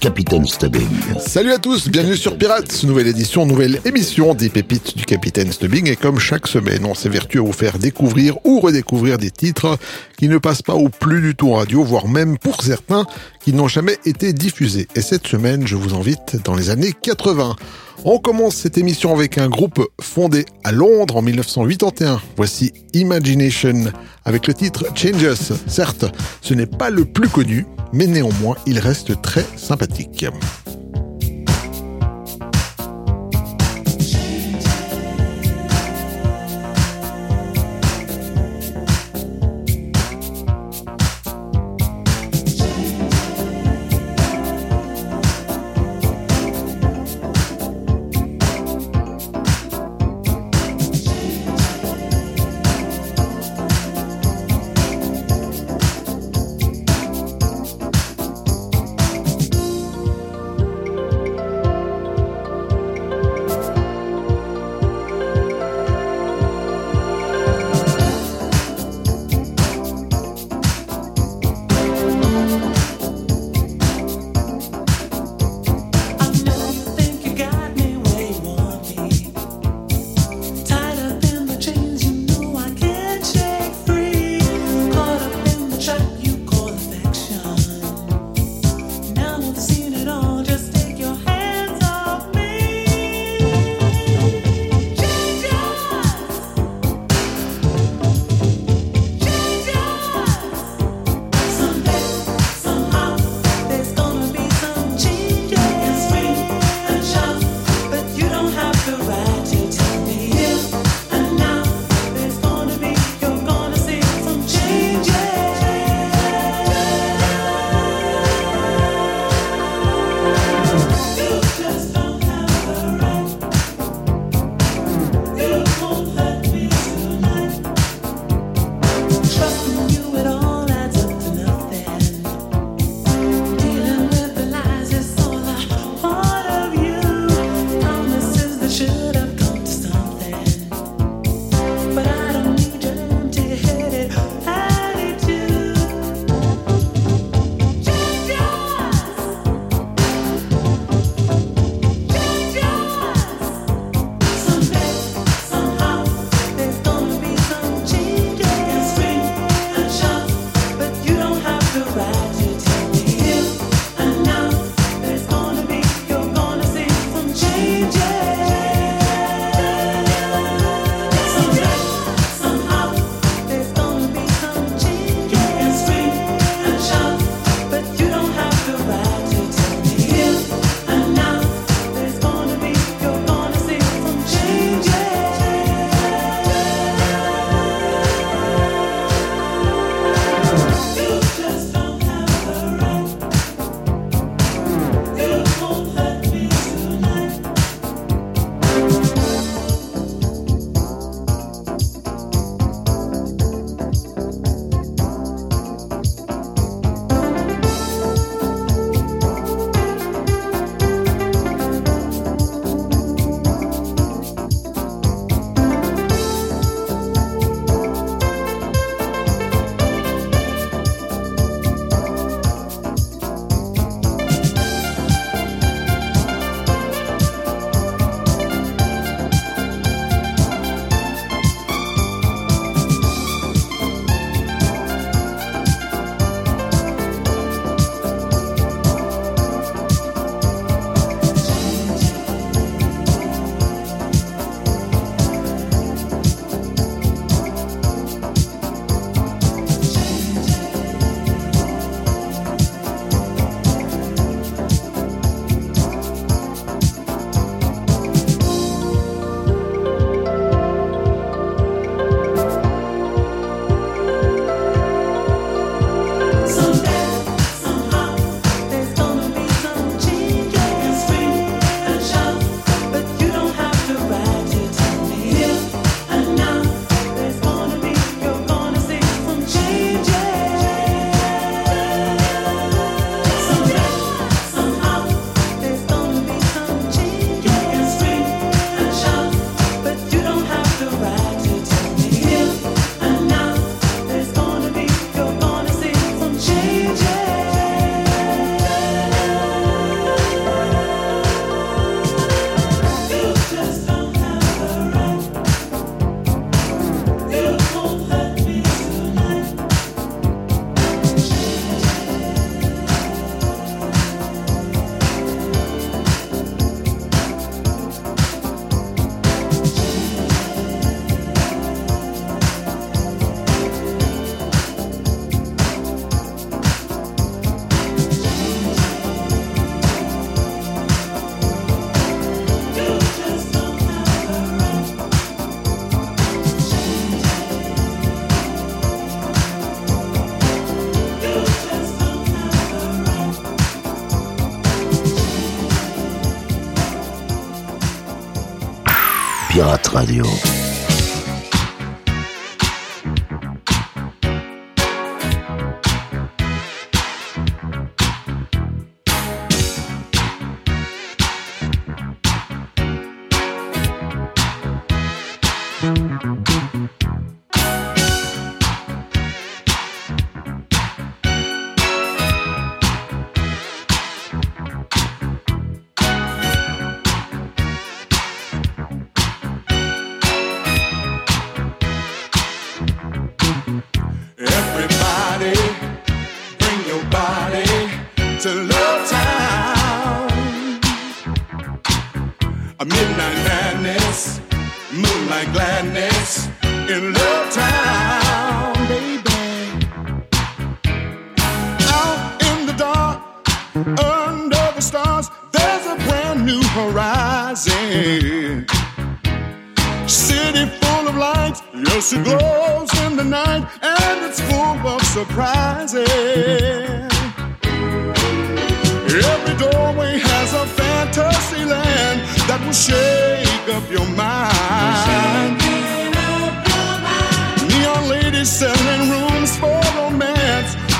Capitaine Stubbing. Salut à tous, bienvenue sur Pirates, nouvelle édition, nouvelle émission des pépites du Capitaine Stubbing. Et comme chaque semaine, on s'évertue à vous faire découvrir ou redécouvrir des titres qui ne passent pas ou plus du tout en radio, voire même pour certains qui n'ont jamais été diffusés. Et cette semaine, je vous invite dans les années 80. On commence cette émission avec un groupe fondé à Londres en 1981. Voici Imagination avec le titre Changes. Certes, ce n'est pas le plus connu, mais néanmoins, il reste très sympathique. Radio.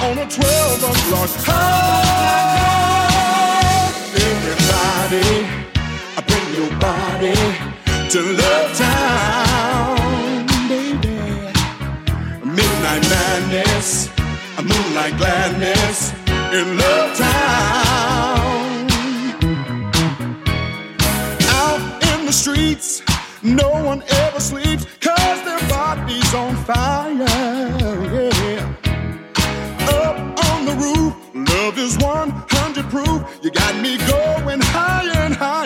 on a 12 o'clock high. Everybody, bring your body to Love Town, baby. Midnight madness, moonlight gladness in Love Town. Out in the streets, no one ever sleeps, cause their body's on fire. Yeah. love is 100 proof. You got me going high and high.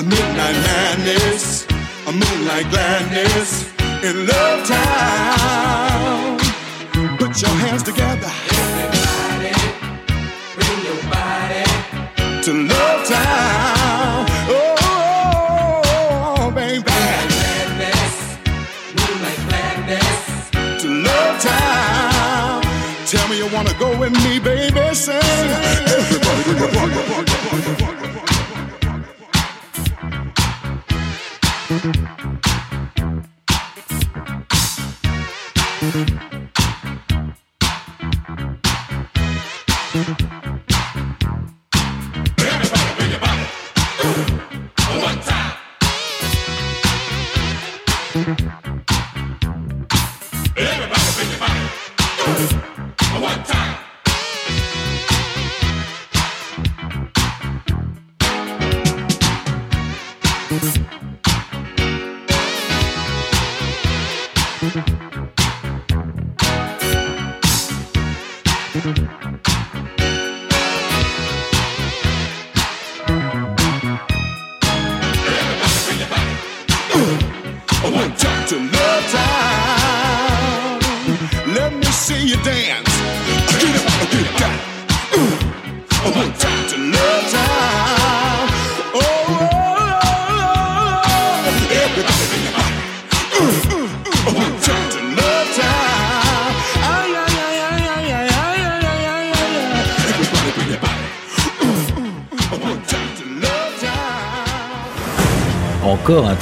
a midnight madness, a moonlight gladness in Love Town. Put your hands together. Everybody, bring your body to Love Town. Oh, baby. Moonlight gladness, moonlight gladness to Love Town. Tell me you wanna go with me, baby. say. Everybody, everybody, everybody.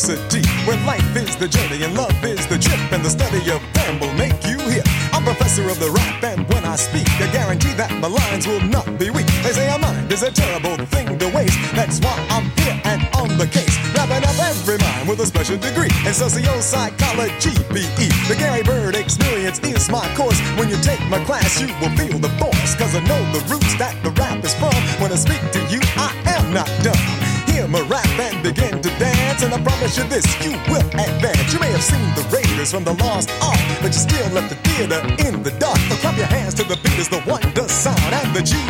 University, where life is the journey and love is the trip, and the study of them will make you hear. I'm professor of the rap, and when I speak, I guarantee that my lines will not be weak. They say a mind is a terrible thing to waste. That's why I'm here and on the case, wrapping up every mind with a special degree in socio-psychology, PE. The Gary Bird experience is my course. When you take my class, you will feel the force, cause I know the roots that the rap is from. When I speak to you, I am not dumb Hear a rap And I promise you this, you will advance. You may have seen the Raiders from the Lost Ark, but you still left the theater in the dark. So clap your hands to the beat as the wonder sound and the GBE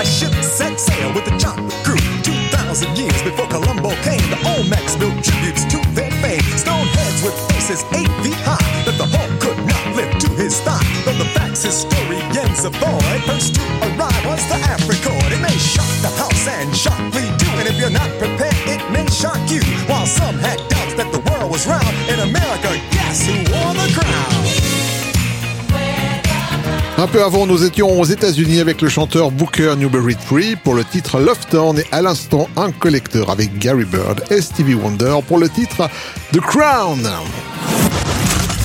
a ship set sail with the chocolate crew. 2,000 years before Columbo came, the Olmecs built tributes to their fame. Stone heads with faces eight feet high that the Hulk could not lift to his thigh. Though the facts historians avoid, first to arrive was the Africord. It may shock the house and shock you, and if you're not prepared, it may shock you. While some had doubts that the world was round, Un peu avant, nous étions aux États-Unis avec le chanteur Booker Newberry Tree pour le titre Love Town et à l'instant un collecteur avec Gary Bird et Stevie Wonder pour le titre The Crown.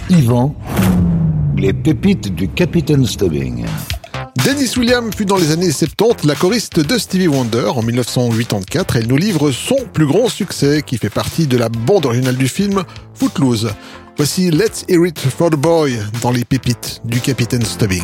Yvan, les pépites du Capitaine Stubbing. Dennis Williams fut dans les années 70 la choriste de Stevie Wonder en 1984. Elle nous livre son plus grand succès qui fait partie de la bande originale du film Footloose. Voici Let's Hear It for the Boy dans les pépites du Capitaine Stubbing.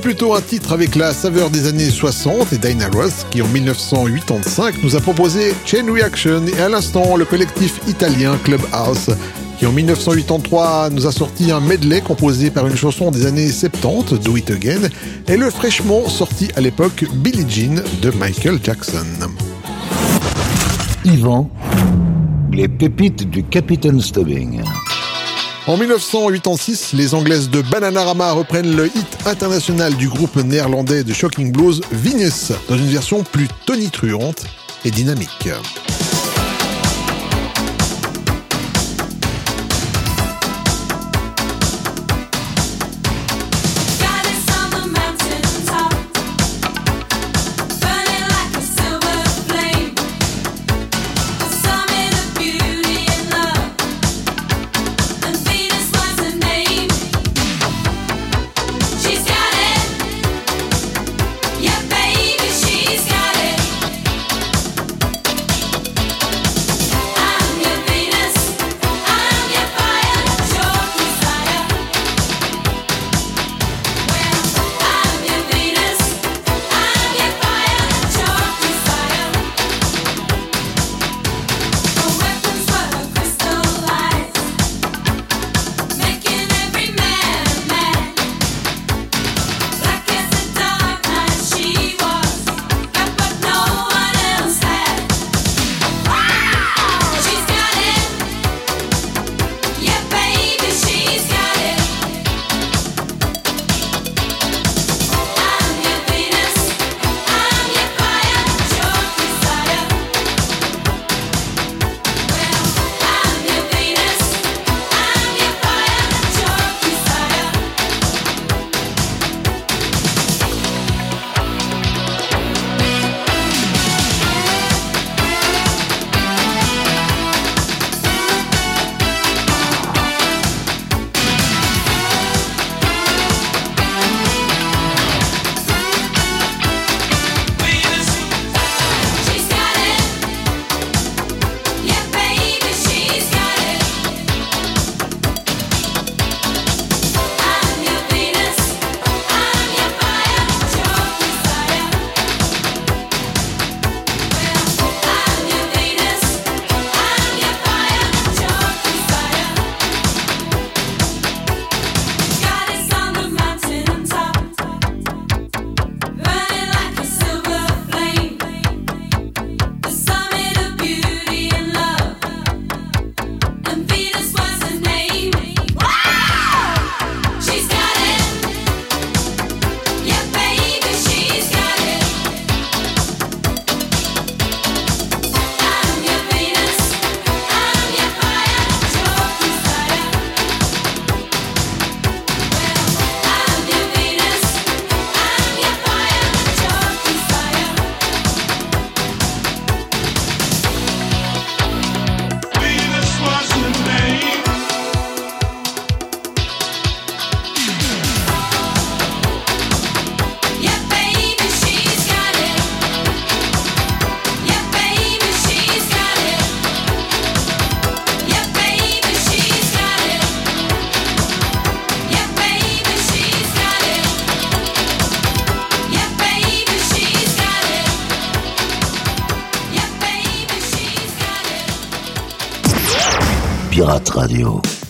Plus tôt un titre avec la saveur des années 60 et Dinah Ross qui en 1985 nous a proposé Chain Reaction et à l'instant le collectif italien Clubhouse qui en 1983 nous a sorti un medley composé par une chanson des années 70, Do It Again, et le fraîchement sorti à l'époque Billie Jean de Michael Jackson. Yvan, les pépites du Capitaine Stubbing. En 1986, les Anglaises de Bananarama reprennent le hit international du groupe néerlandais de Shocking Blues, Venus, dans une version plus tonitruante et dynamique. Pirate Radio.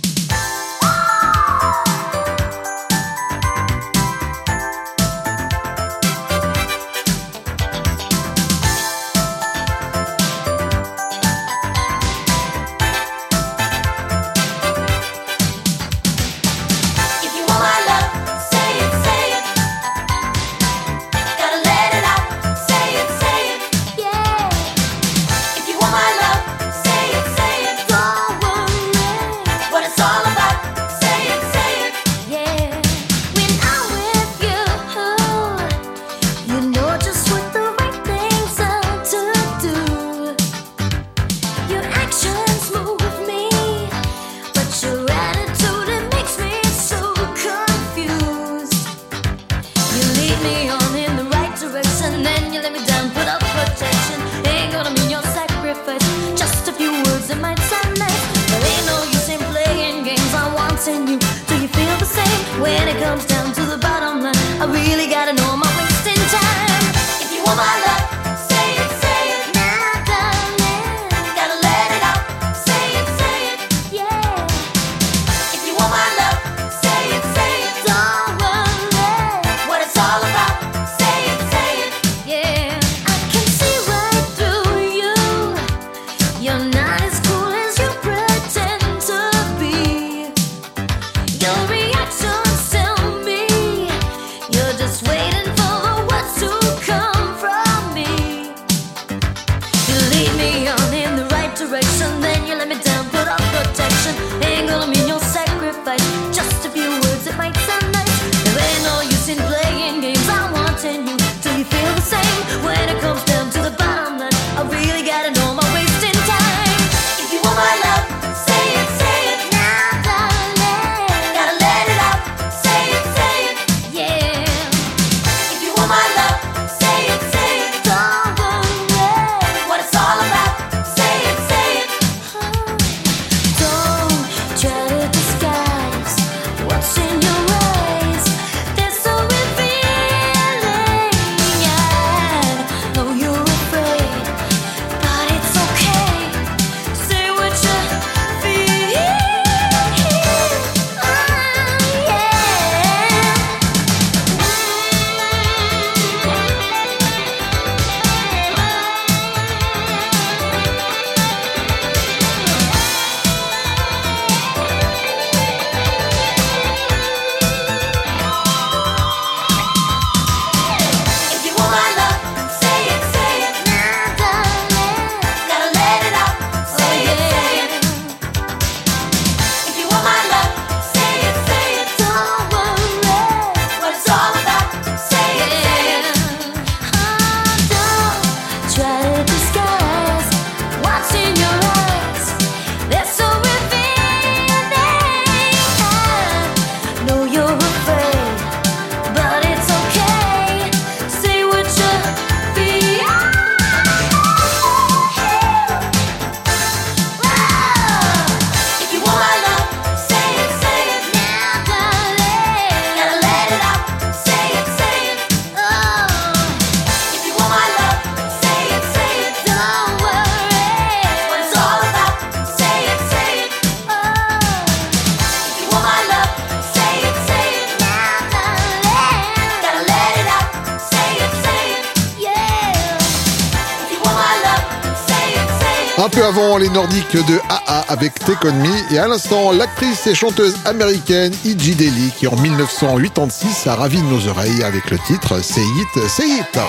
Un peu avant les Nordiques de AA avec Take On Me et à l'instant l'actrice et chanteuse américaine E.G. Daly qui en 1986 a ravi nos oreilles avec le titre Say It, Say It.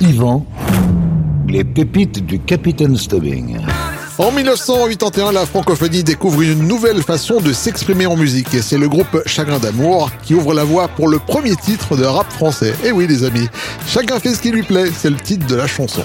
Yvan, les pépites du Capitaine Stubbing. En 1981, la francophonie découvre une nouvelle façon de s'exprimer en musique et c'est le groupe Chagrin d'amour qui ouvre la voie pour le premier titre de rap français. Et oui les amis, chacun fait ce qui lui plaît, c'est le titre de la chanson.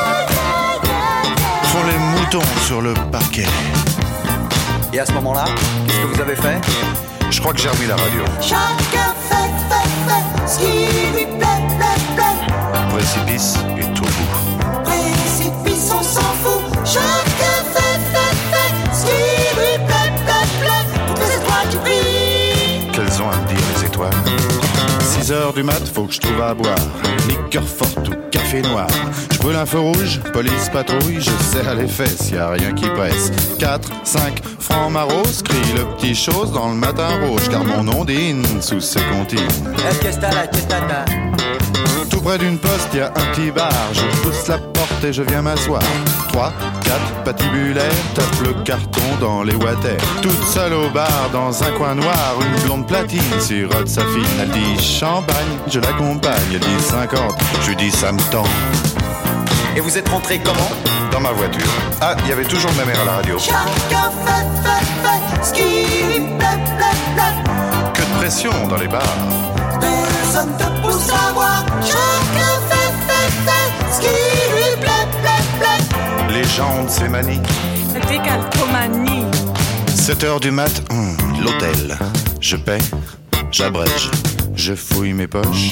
Sur le parquet. Et à ce moment-là, qu'est-ce que vous avez fait? Je crois que j'ai remis la radio. Chacun fait, fait, fait ce qui lui plaît, plaît, plaît. Précipice et tout 6 heures du mat, faut que je trouve à boire. Liqueur forte ou café noir. Je brûle un feu rouge, police patrouille, je serre les fesses, y a rien qui presse. 4, 5, francs maros, crie le petit chose dans le matin rouge, car mon nom dîne sous ce comptine. Près d'une poste, y a un petit bar. Je pousse la porte et je viens m'asseoir. 3, 4, patibulaire, tape le carton dans les water. Toute seule au bar, dans un coin noir, une blonde platine sirote sa fine. Elle dit champagne, je l'accompagne. Elle dit 50, je lui dis ça me tend. Et vous êtes rentré comment? Dans ma voiture. Ah, il y avait toujours ma mère à la radio. Chacun fait, fait, fait ce qui lui plaît, plaît, plaît. Que de pression dans les bars. Personne plaît. Les gens de ces manies. Décalcomanie. 7 heures du mat, hum, l'hôtel. Je paie, j'abrège, je fouille mes poches.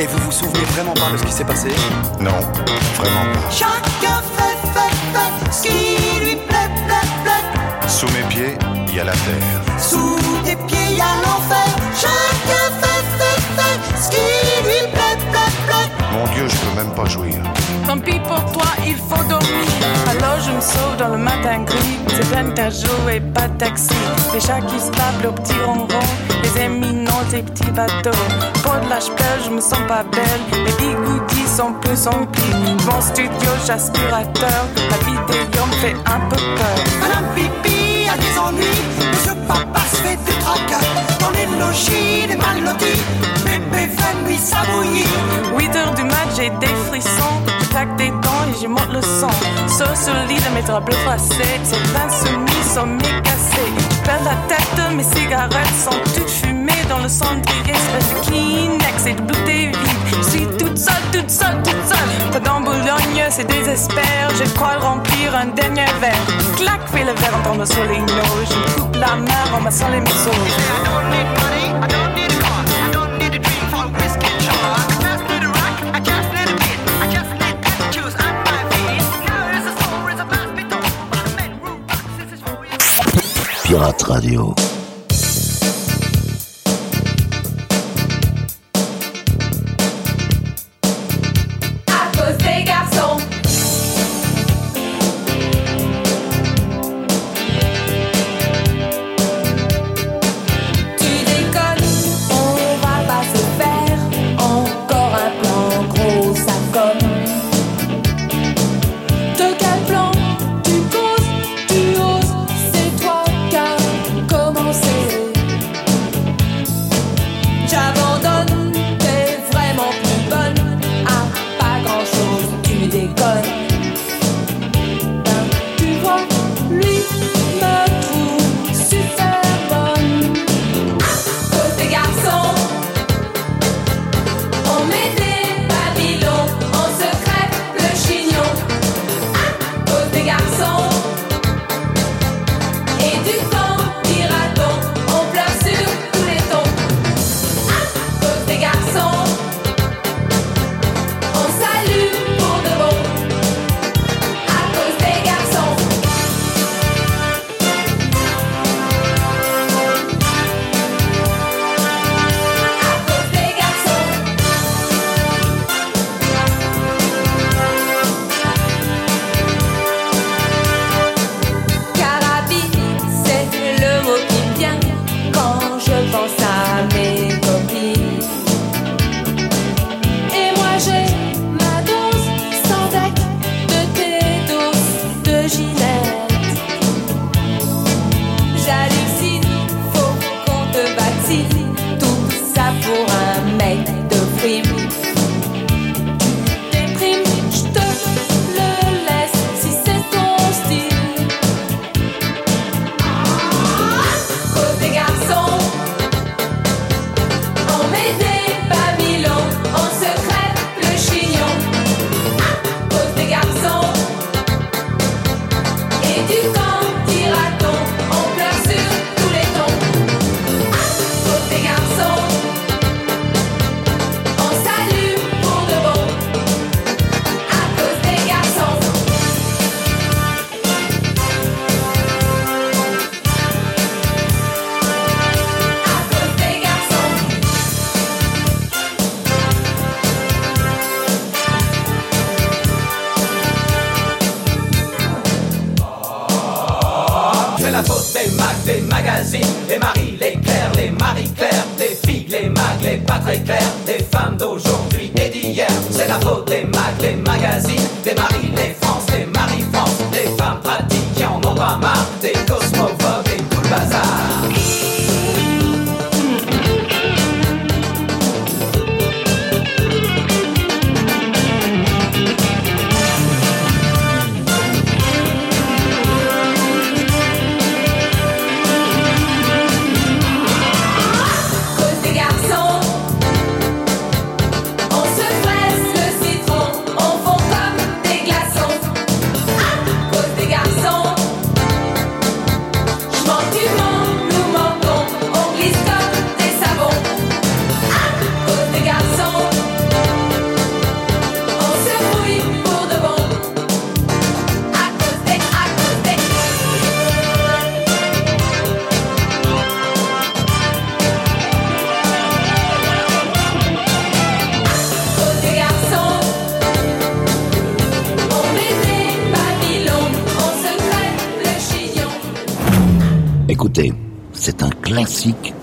Et vous vous souvenez vraiment pas de ce qui s'est passé Non, vraiment pas. Chacun fait, fait, fait ce qui lui plaît, plaît, plaît. Sous mes pieds, il y a la terre. Sous tes pieds, y a l'enfer. Chacun fait, fait, fait ce qui lui plaît, plaît, plaît. Mon Dieu, je peux même pas jouir. Tant pis pour toi, il faut dormir. Alors je me sauve dans le matin gris. C'est peine à jouer, pas de taxi. Les chats qui se tapent le petit ronron. Les éminents, des petits bateaux. Pour de la pleure, je me sens pas belle. Les bigoudis sont plus emplis. Mon studio, j'aspirateur. La vidéo me fait un peu peur. Sur le lit de mes draps bleus froissés. Ces insoumis sont mécassés. Je perds la tête, mes cigarettes sont toutes fumées dans le cendrier. Espèce de Kleenex et de bouteilles vides. Je suis toute seule, toute seule, toute seule. Pas dans Boulogne, c'est désespère. Je crois remplir un dernier verre. Clac, fais le verre en tombant sur les. Je coupe la main en massant les morceaux. Pirate Radio.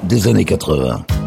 des années 80.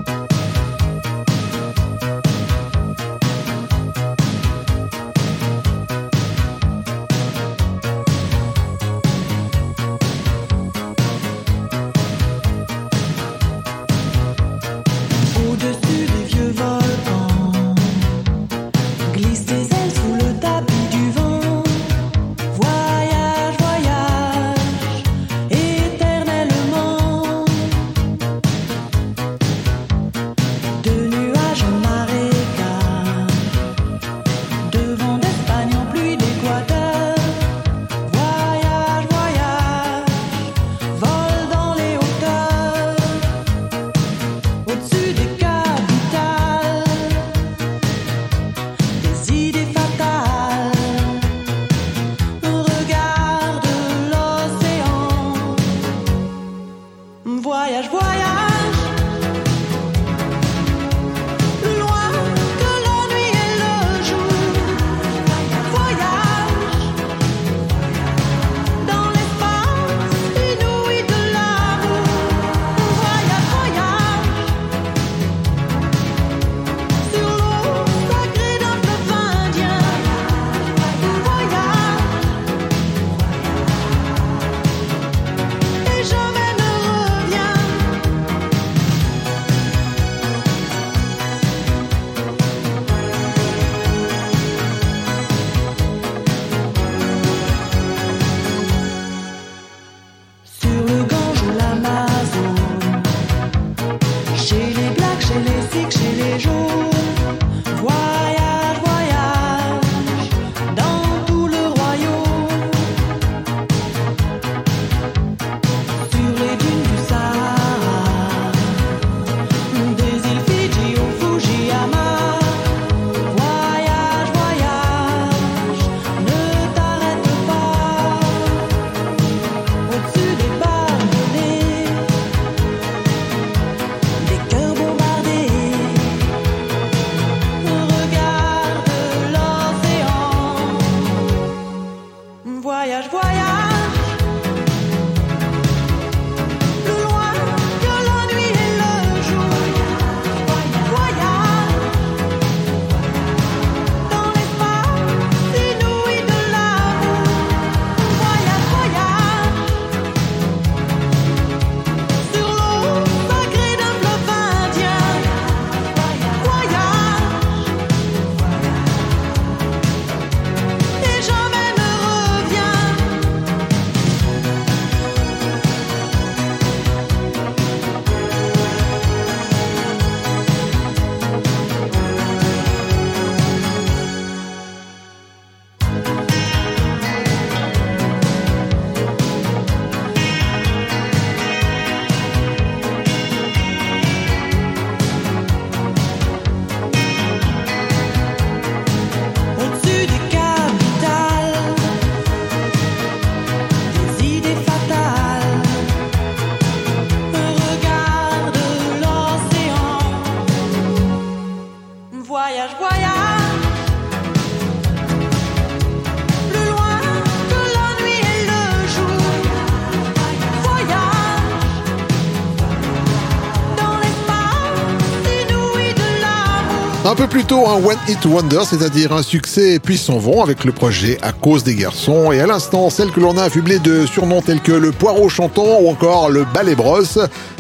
Un peu plus tôt, un One Hit Wonder, c'est-à-dire un succès puis s'en vont avec le projet À cause des garçons et à l'instant, celle que l'on a affublée de surnoms tels que le poireau chantant ou encore le balai brosse,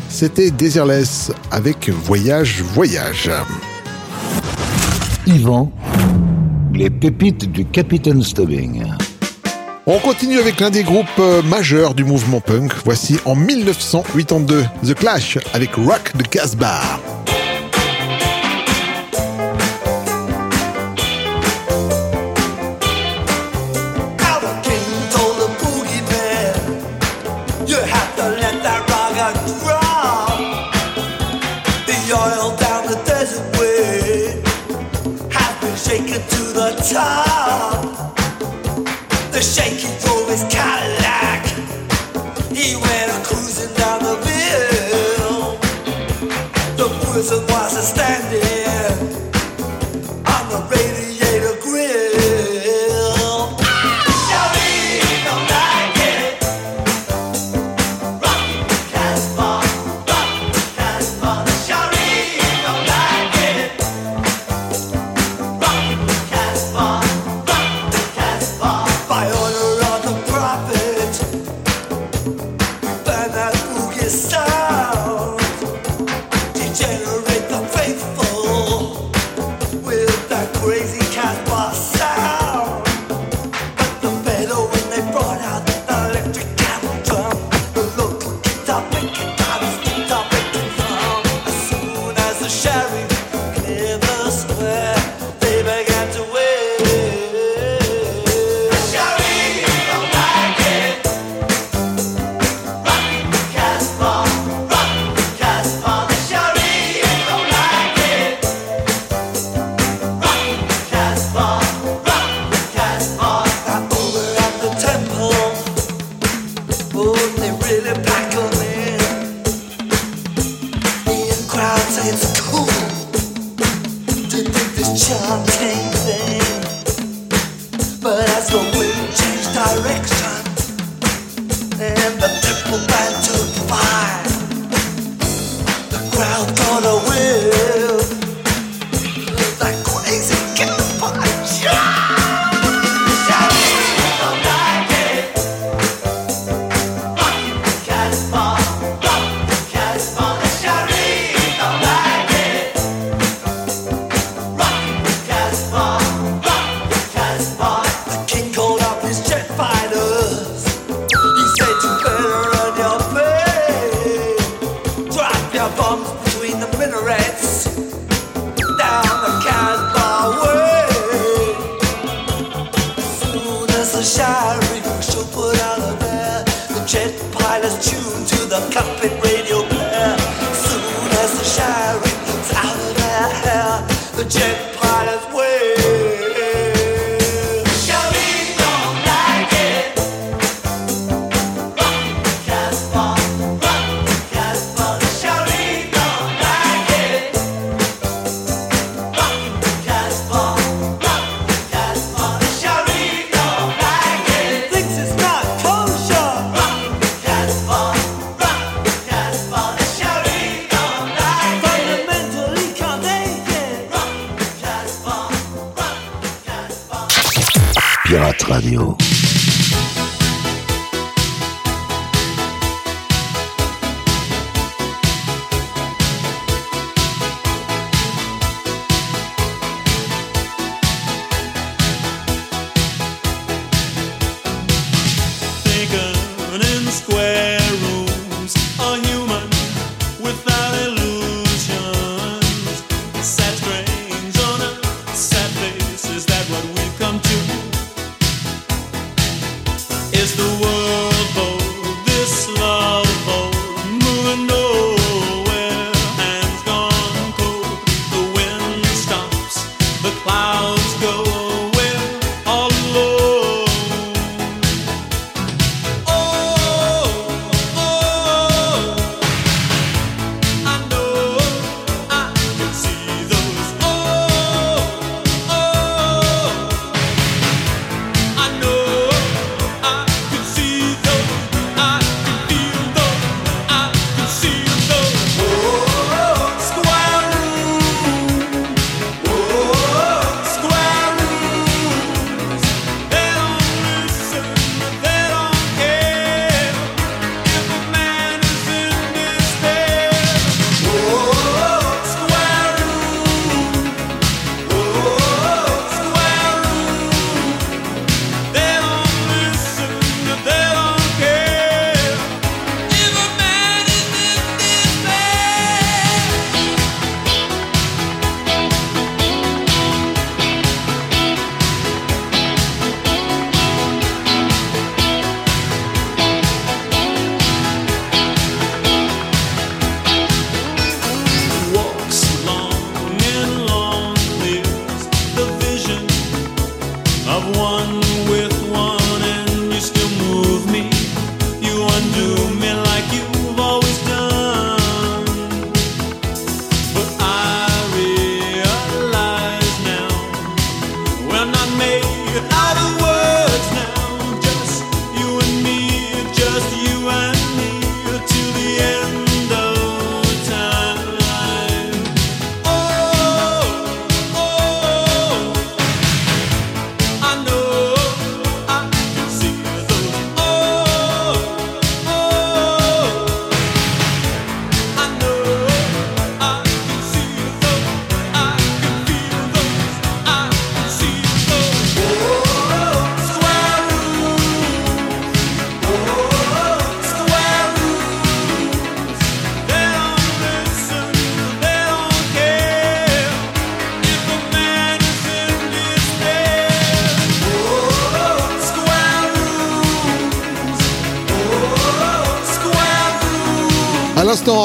c'était Désirless avec Voyage, Voyage. Yvan, les pépites du Capitaine Stubbing. On continue avec l'un des groupes euh, majeurs du mouvement punk. Voici en 1982 The Clash avec Rock de Casbah. the top. The shaking drove his Cadillac. He went cruising down the hill. The was standing.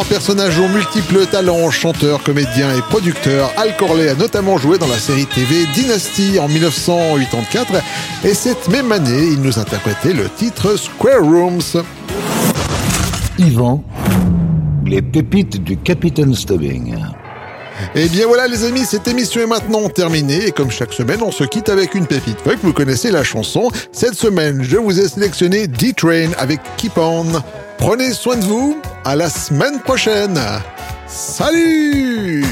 personnage aux multiples talents, chanteur, comédien et producteur, Al Corley a notamment joué dans la série TV Dynasty en 1984 et cette même année, il nous interprétait le titre Square Rooms. Yvan, les pépites du Capitaine Stubbing. Et bien voilà les amis, cette émission est maintenant terminée et comme chaque semaine, on se quitte avec une pépite. Que vous connaissez la chanson. Cette semaine, je vous ai sélectionné D-Train avec Keep On. Prenez soin de vous, à la semaine prochaine. Salut